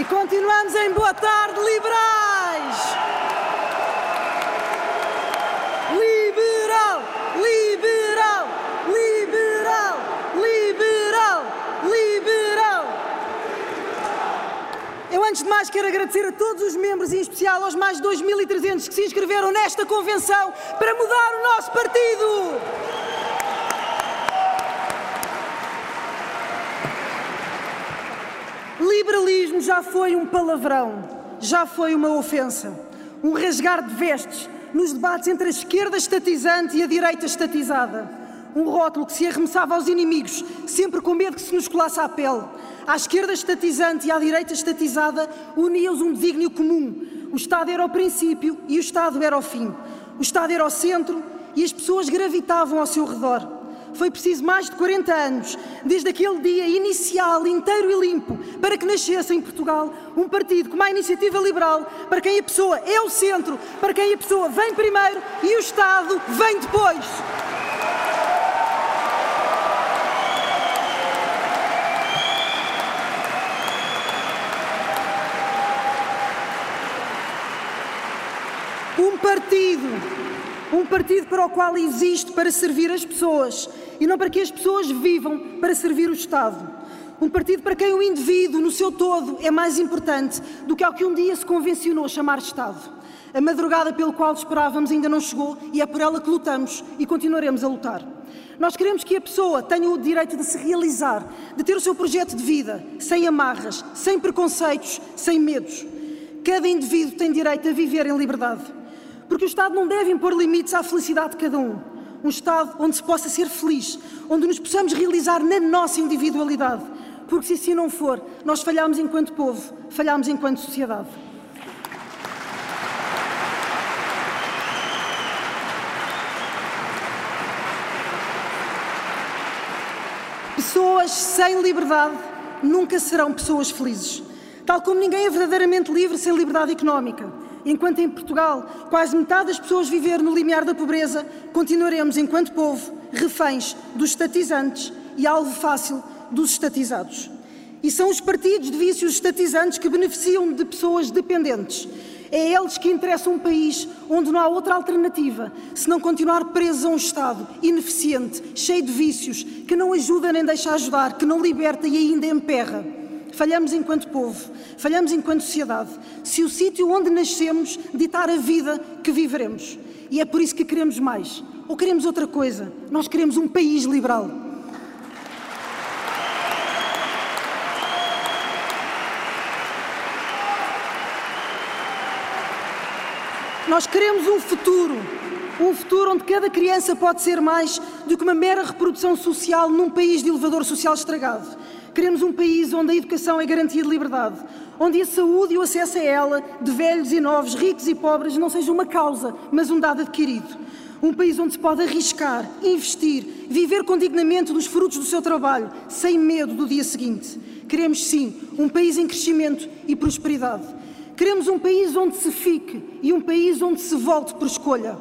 E continuamos em Boa Tarde Liberais! Liberal! Liberal! Liberal! Liberal! Liberal! Eu, antes de mais, quero agradecer a todos os membros, e em especial aos mais de 2.300 que se inscreveram nesta convenção para mudar o nosso partido! Liberalismo já foi um palavrão, já foi uma ofensa, um rasgar de vestes nos debates entre a esquerda estatizante e a direita estatizada. Um rótulo que se arremessava aos inimigos, sempre com medo que se nos colasse à pele. À esquerda estatizante e à direita estatizada unia-os um desígnio comum. O Estado era o princípio e o Estado era o fim. O Estado era o centro e as pessoas gravitavam ao seu redor. Foi preciso mais de 40 anos, desde aquele dia inicial, inteiro e limpo, para que nascesse em Portugal um partido como a Iniciativa Liberal, para quem a pessoa é o centro, para quem a pessoa vem primeiro e o Estado vem depois. Um partido, um partido para o qual existe para servir as pessoas e não para que as pessoas vivam para servir o Estado. Um partido para quem o indivíduo, no seu todo, é mais importante do que ao que um dia se convencionou chamar Estado. A madrugada pelo qual esperávamos ainda não chegou e é por ela que lutamos e continuaremos a lutar. Nós queremos que a pessoa tenha o direito de se realizar, de ter o seu projeto de vida, sem amarras, sem preconceitos, sem medos. Cada indivíduo tem direito a viver em liberdade. Porque o Estado não deve impor limites à felicidade de cada um um Estado onde se possa ser feliz, onde nos possamos realizar na nossa individualidade. Porque se assim não for, nós falhamos enquanto povo, falhamos enquanto sociedade. Pessoas sem liberdade nunca serão pessoas felizes. Tal como ninguém é verdadeiramente livre sem liberdade económica. Enquanto em Portugal quase metade das pessoas viver no limiar da pobreza, continuaremos, enquanto povo, reféns dos estatizantes e alvo fácil dos estatizados. E são os partidos de vícios estatizantes que beneficiam de pessoas dependentes. É eles que interessam um país onde não há outra alternativa se não continuar presos a um Estado ineficiente, cheio de vícios, que não ajuda nem deixa ajudar, que não liberta e ainda emperra. Falhamos enquanto povo, falhamos enquanto sociedade, se o sítio onde nascemos ditar a vida que viveremos. E é por isso que queremos mais. Ou queremos outra coisa? Nós queremos um país liberal. Nós queremos um futuro, um futuro onde cada criança pode ser mais do que uma mera reprodução social num país de elevador social estragado. Queremos um país onde a educação é garantia de liberdade, onde a saúde e o acesso a ela, de velhos e novos, ricos e pobres, não seja uma causa, mas um dado adquirido. Um país onde se pode arriscar, investir, viver com dignamente dos frutos do seu trabalho, sem medo do dia seguinte. Queremos, sim, um país em crescimento e prosperidade. Queremos um país onde se fique e um país onde se volte por escolha.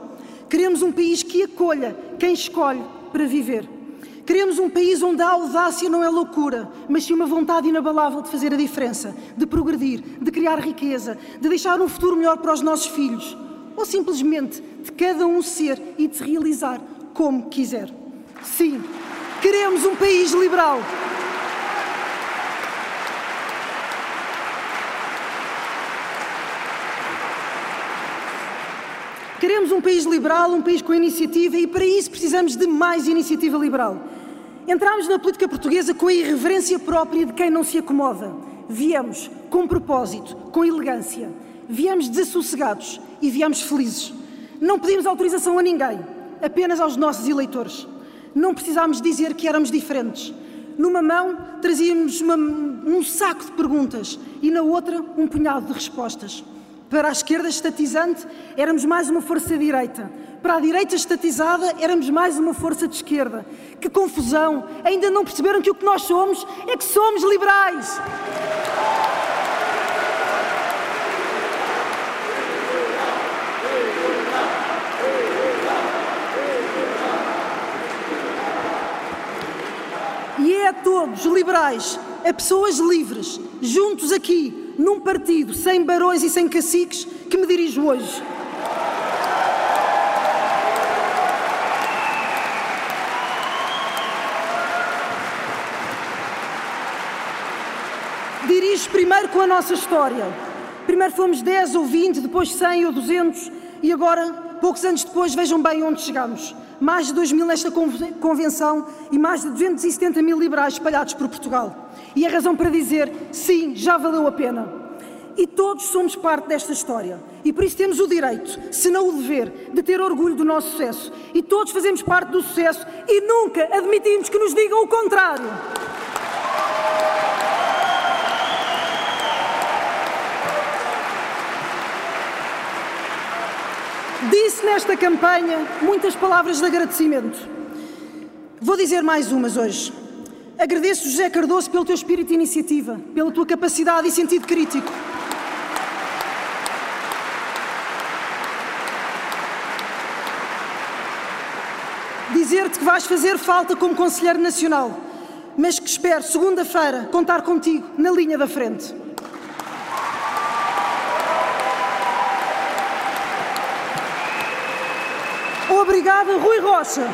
Queremos um país que acolha quem escolhe para viver. Queremos um país onde a audácia não é loucura, mas sim uma vontade inabalável de fazer a diferença, de progredir, de criar riqueza, de deixar um futuro melhor para os nossos filhos. Ou simplesmente de cada um ser e de se realizar como quiser. Sim, queremos um país liberal. Queremos um país liberal, um país com iniciativa e para isso precisamos de mais iniciativa liberal. Entramos na política portuguesa com a irreverência própria de quem não se acomoda. Viemos com propósito, com elegância. Viemos desassossegados e viemos felizes. Não pedimos autorização a ninguém, apenas aos nossos eleitores. Não precisámos dizer que éramos diferentes. Numa mão trazíamos uma, um saco de perguntas e na outra um punhado de respostas. Para a esquerda estatizante, éramos mais uma força direita. Para a direita estatizada, éramos mais uma força de esquerda. Que confusão! Ainda não perceberam que o que nós somos é que somos liberais! E é a todos, liberais, a pessoas livres, juntos aqui, num partido sem barões e sem caciques que me dirijo hoje. Dirijo primeiro com a nossa história. Primeiro fomos 10 ou 20, depois 100 ou 200 e agora, poucos anos depois, vejam bem onde chegamos. Mais de 2 mil nesta convenção e mais de 270 mil liberais espalhados por Portugal. E a razão para dizer, sim, já valeu a pena. E todos somos parte desta história. E por isso temos o direito, se não o dever, de ter orgulho do nosso sucesso. E todos fazemos parte do sucesso e nunca admitimos que nos digam o contrário. Disse nesta campanha muitas palavras de agradecimento. Vou dizer mais umas hoje. Agradeço, José Cardoso, pelo teu espírito de iniciativa, pela tua capacidade e sentido crítico. Dizer-te que vais fazer falta como Conselheiro Nacional, mas que espero, segunda-feira, contar contigo na linha da frente. Obrigada, Rui Rocha,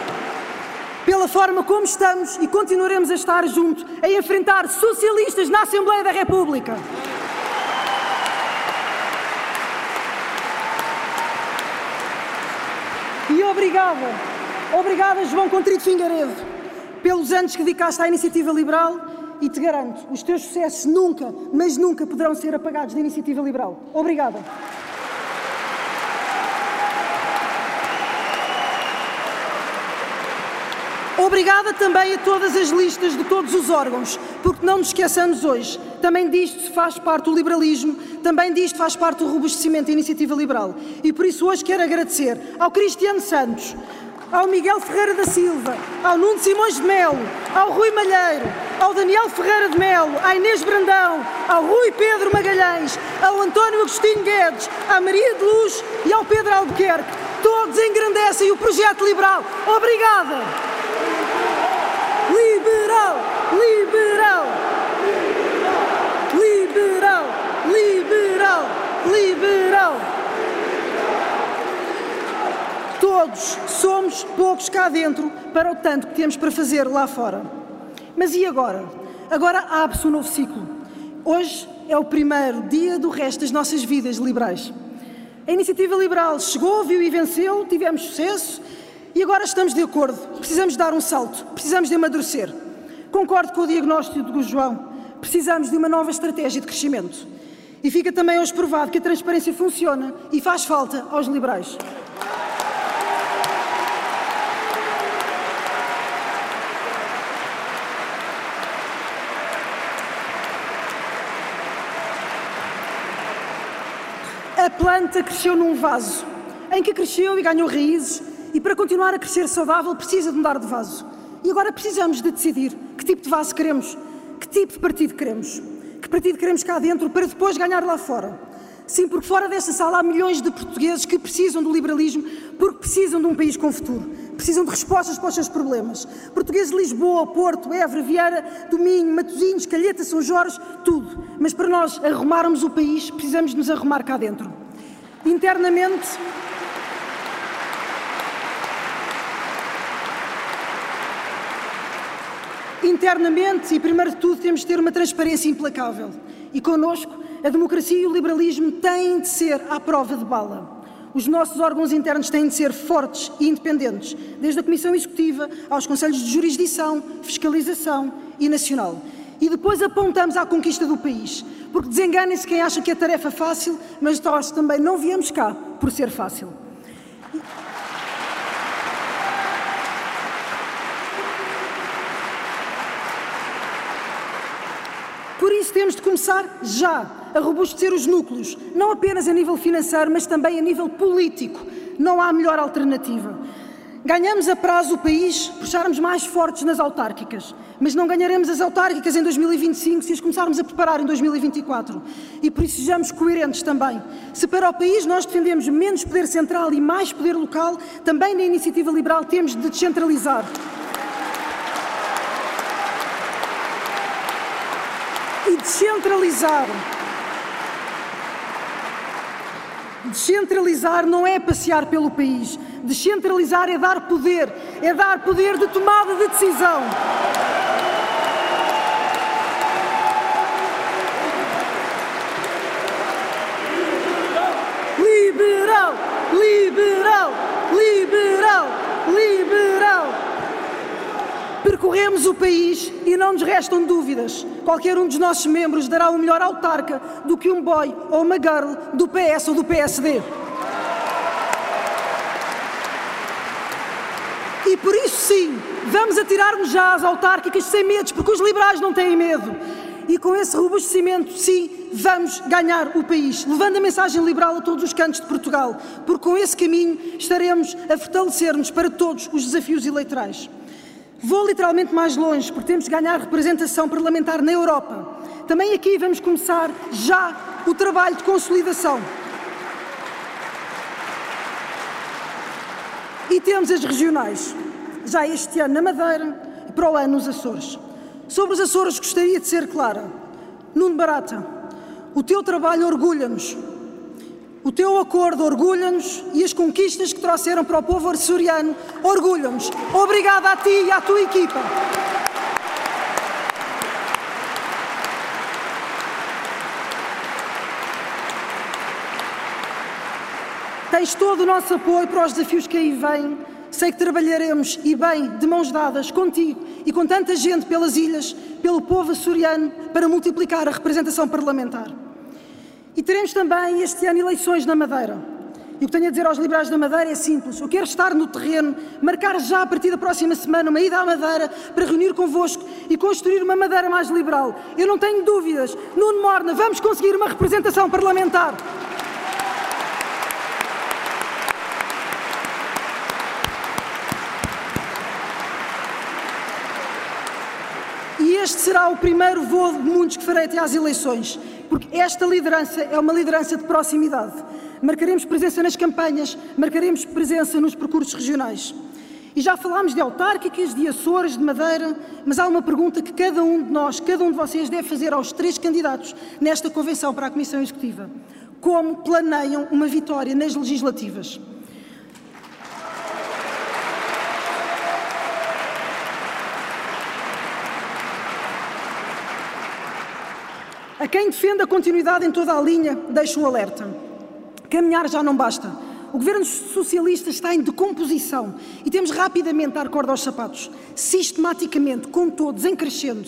pela forma como estamos e continuaremos a estar juntos a enfrentar socialistas na Assembleia da República. E obrigada, obrigada, João Contrito Fingaredo, pelos anos que dedicaste à iniciativa liberal e te garanto, os teus sucessos nunca, mas nunca poderão ser apagados da iniciativa liberal. Obrigada. Obrigada também a todas as listas de todos os órgãos, porque não nos esqueçamos hoje, também disto faz parte o liberalismo, também disto faz parte o robustecimento da iniciativa liberal. E por isso hoje quero agradecer ao Cristiano Santos, ao Miguel Ferreira da Silva, ao Nuno Simões de Melo, ao Rui Malheiro, ao Daniel Ferreira de Melo, à Inês Brandão, ao Rui Pedro Magalhães, ao António Agostinho Guedes, à Maria de Luz e ao Pedro Albuquerque. Todos engrandecem o projeto liberal. Obrigada! Liberal! Liberal! Liberal! Liberal! Liberal! Todos somos poucos cá dentro para o tanto que temos para fazer lá fora. Mas e agora? Agora abre-se um novo ciclo. Hoje é o primeiro dia do resto das nossas vidas liberais. A iniciativa liberal chegou, viu e venceu, tivemos sucesso e agora estamos de acordo. Precisamos dar um salto, precisamos de amadurecer. Concordo com o diagnóstico do João. Precisamos de uma nova estratégia de crescimento. E fica também hoje provado que a transparência funciona e faz falta aos liberais. A planta cresceu num vaso, em que cresceu e ganhou raízes, e para continuar a crescer saudável precisa de mudar de vaso. E agora precisamos de decidir que tipo de vaso queremos, que tipo de partido queremos, que partido queremos cá dentro para depois ganhar lá fora. Sim, porque fora desta sala há milhões de portugueses que precisam do liberalismo porque precisam de um país com futuro, precisam de respostas para os seus problemas. Portugueses de Lisboa, Porto, Évora, Vieira, do Matosinhos, Calheta, São Jorge, tudo. Mas para nós arrumarmos o país, precisamos nos arrumar cá dentro. Internamente, Internamente e, primeiro de tudo, temos de ter uma transparência implacável. E connosco, a democracia e o liberalismo têm de ser à prova de bala. Os nossos órgãos internos têm de ser fortes e independentes, desde a Comissão Executiva aos Conselhos de Jurisdição, Fiscalização e Nacional. E depois apontamos à conquista do país, porque desenganem-se quem acha que é tarefa fácil, mas nós também não viemos cá por ser fácil. Por isso temos de começar já a robustecer os núcleos, não apenas a nível financeiro, mas também a nível político. Não há melhor alternativa. Ganhamos a prazo o país por estarmos mais fortes nas autárquicas, mas não ganharemos as autárquicas em 2025 se as começarmos a preparar em 2024. E por isso sejamos coerentes também. Se para o país nós defendemos menos poder central e mais poder local, também na iniciativa liberal temos de descentralizar. descentralizar. Descentralizar não é passear pelo país. Descentralizar é dar poder, é dar poder de tomada de decisão. Percorremos o país e não nos restam dúvidas. Qualquer um dos nossos membros dará o melhor autarca do que um boy ou uma girl do PS ou do PSD. E por isso sim, vamos atirar-nos já às autárquicas sem medos, porque os liberais não têm medo. E com esse robustecimento, sim, vamos ganhar o país, levando a mensagem liberal a todos os cantos de Portugal, porque com esse caminho estaremos a fortalecer-nos para todos os desafios eleitorais. Vou literalmente mais longe, porque temos de ganhar representação parlamentar na Europa. Também aqui vamos começar já o trabalho de consolidação. E temos as regionais, já este ano na Madeira e para o ano nos Açores. Sobre os Açores gostaria de ser clara. Nuno Barata, o teu trabalho orgulha-nos, o teu acordo orgulha-nos e as conquistas que trouxeram para o povo açoriano orgulham-nos. Obrigada a ti e à tua equipa. Tens todo o nosso apoio para os desafios que aí vêm. Sei que trabalharemos e bem, de mãos dadas, contigo e com tanta gente pelas ilhas, pelo povo açoriano, para multiplicar a representação parlamentar. E teremos também este ano eleições na Madeira. E o que tenho a dizer aos liberais da Madeira é simples. Eu quero estar no terreno, marcar já a partir da próxima semana uma ida à Madeira para reunir convosco e construir uma Madeira mais liberal. Eu não tenho dúvidas. Nuno Morna, vamos conseguir uma representação parlamentar. E este será o primeiro voo de muitos que farei até às eleições porque esta liderança é uma liderança de proximidade. Marcaremos presença nas campanhas, marcaremos presença nos percursos regionais. E já falámos de autárquicas, de Açores, de Madeira, mas há uma pergunta que cada um de nós, cada um de vocês deve fazer aos três candidatos nesta convenção para a Comissão Executiva. Como planeiam uma vitória nas legislativas? A quem defende a continuidade em toda a linha, deixo um alerta. Caminhar já não basta. O governo socialista está em decomposição e temos rapidamente a dar corda aos sapatos, sistematicamente, com todos, em crescendo.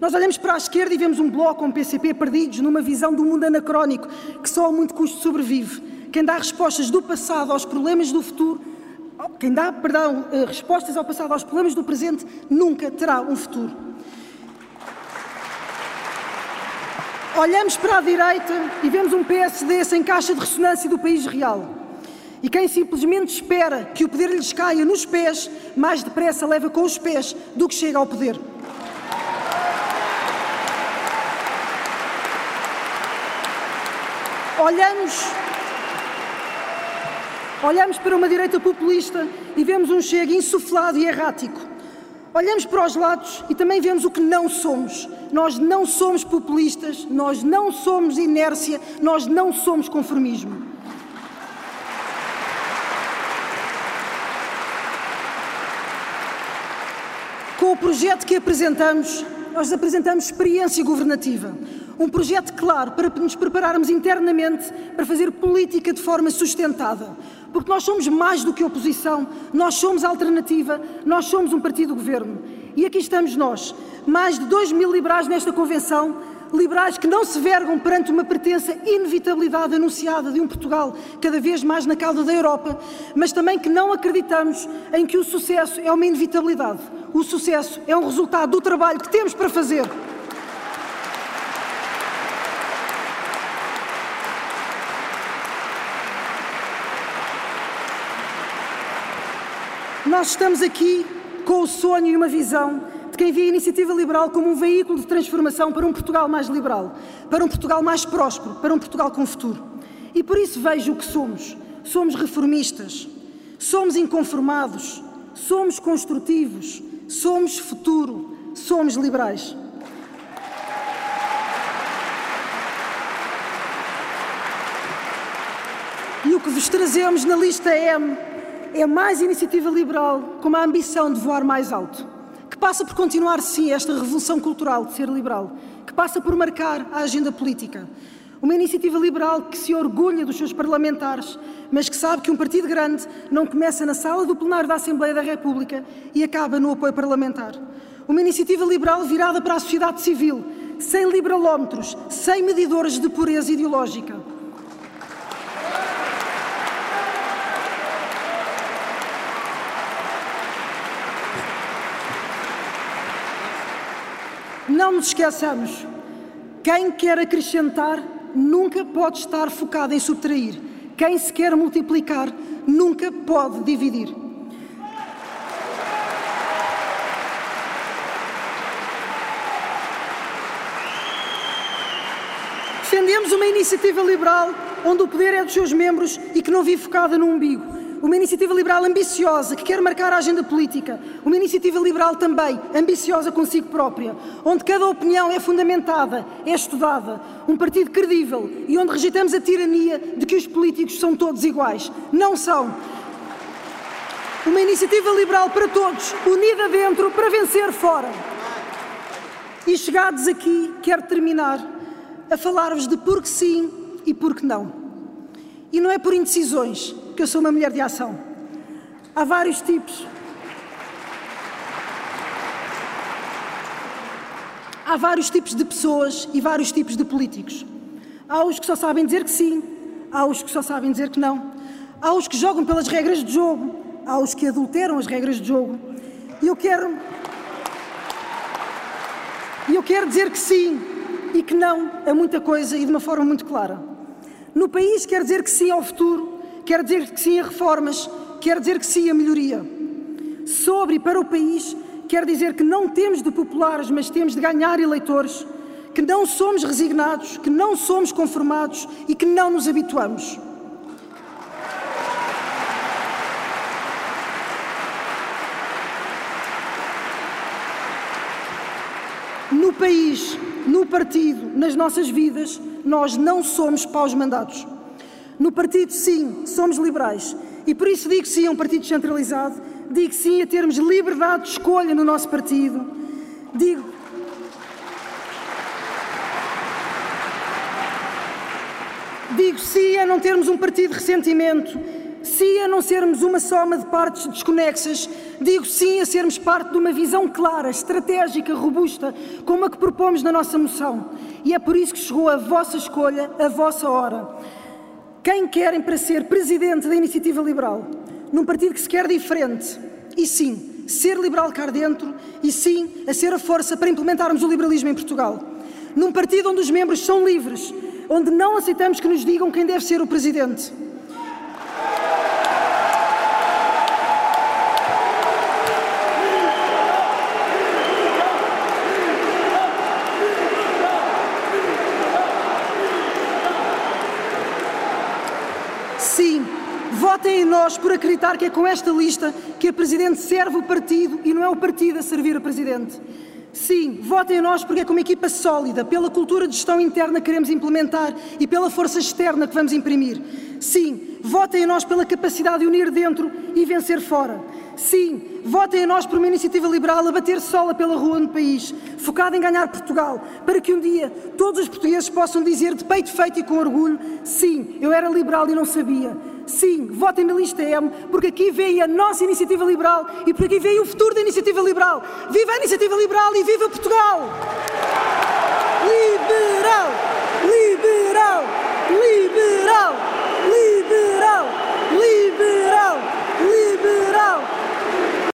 Nós olhamos para a esquerda e vemos um bloco, um PCP perdidos numa visão do mundo anacrónico que só a muito custo sobrevive. Quem dá respostas do passado aos problemas do futuro, quem dá, perdão, eh, respostas ao passado aos problemas do presente, nunca terá um futuro. Olhamos para a direita e vemos um PSD sem caixa de ressonância do país real. E quem simplesmente espera que o poder lhes caia nos pés, mais depressa leva com os pés do que chega ao poder. Olhamos, olhamos para uma direita populista e vemos um chega insuflado e errático olhamos para os lados e também vemos o que não somos. Nós não somos populistas, nós não somos inércia, nós não somos conformismo. Com o projeto que apresentamos, nós apresentamos experiência governativa. Um projeto claro para nos prepararmos internamente para fazer política de forma sustentada porque nós somos mais do que oposição, nós somos alternativa, nós somos um partido governo. E aqui estamos nós, mais de 2 mil liberais nesta convenção, liberais que não se vergam perante uma pretensa inevitabilidade anunciada de um Portugal cada vez mais na cauda da Europa, mas também que não acreditamos em que o sucesso é uma inevitabilidade. O sucesso é um resultado do trabalho que temos para fazer. Nós estamos aqui com o sonho e uma visão de quem vê a iniciativa liberal como um veículo de transformação para um Portugal mais liberal, para um Portugal mais próspero, para um Portugal com futuro. E por isso vejo o que somos. Somos reformistas, somos inconformados, somos construtivos, somos futuro, somos liberais. E o que vos trazemos na lista M é mais iniciativa liberal com a ambição de voar mais alto, que passa por continuar, sim, esta revolução cultural de ser liberal, que passa por marcar a agenda política. Uma iniciativa liberal que se orgulha dos seus parlamentares, mas que sabe que um partido grande não começa na sala do plenário da Assembleia da República e acaba no apoio parlamentar. Uma iniciativa liberal virada para a sociedade civil, sem liberalómetros, sem medidores de pureza ideológica. Não nos esqueçamos, quem quer acrescentar nunca pode estar focado em subtrair. Quem se quer multiplicar nunca pode dividir. Defendemos uma iniciativa liberal onde o poder é dos seus membros e que não vive focada no umbigo uma iniciativa liberal ambiciosa que quer marcar a agenda política, uma iniciativa liberal também ambiciosa consigo própria, onde cada opinião é fundamentada, é estudada, um partido credível e onde rejeitamos a tirania de que os políticos são todos iguais. Não são. Uma iniciativa liberal para todos, unida dentro para vencer fora. E chegados aqui, quero terminar a falar-vos de por que sim e por que não. E não é por indecisões, que eu sou uma mulher de ação. Há vários tipos. Há vários tipos de pessoas e vários tipos de políticos. Há os que só sabem dizer que sim, há os que só sabem dizer que não, há os que jogam pelas regras de jogo, há os que adulteram as regras de jogo. E eu quero. E eu quero dizer que sim e que não a muita coisa e de uma forma muito clara. No país quer dizer que sim ao futuro quer dizer que sim a reformas, quer dizer que sim a melhoria. Sobre e para o país, quer dizer que não temos de populares, mas temos de ganhar eleitores, que não somos resignados, que não somos conformados e que não nos habituamos. No país, no partido, nas nossas vidas, nós não somos paus-mandados. No partido, sim, somos liberais. E por isso digo sim a um partido centralizado, digo sim a termos liberdade de escolha no nosso partido, digo. Digo sim a não termos um partido de ressentimento, sim a não sermos uma soma de partes desconexas, digo sim a sermos parte de uma visão clara, estratégica, robusta, como a que propomos na nossa moção. E é por isso que chegou a vossa escolha, a vossa hora. Quem querem para ser presidente da Iniciativa Liberal, num partido que se quer diferente, e sim, ser liberal cá dentro, e sim, a ser a força para implementarmos o liberalismo em Portugal. Num partido onde os membros são livres, onde não aceitamos que nos digam quem deve ser o presidente. Votem em nós por acreditar que é com esta lista que a Presidente serve o partido e não é o partido a servir a Presidente. Sim, votem em nós porque é com uma equipa sólida, pela cultura de gestão interna que queremos implementar e pela força externa que vamos imprimir. Sim, votem em nós pela capacidade de unir dentro e vencer fora. Sim, votem em nós por uma iniciativa liberal a bater sola pela rua no país, focada em ganhar Portugal, para que um dia todos os portugueses possam dizer de peito feito e com orgulho: sim, eu era liberal e não sabia. Sim, votem na lista M, porque aqui vem a nossa iniciativa liberal e porque aqui vem o futuro da iniciativa liberal. Viva a iniciativa liberal e viva Portugal! Liberal! Liberal! Liberal!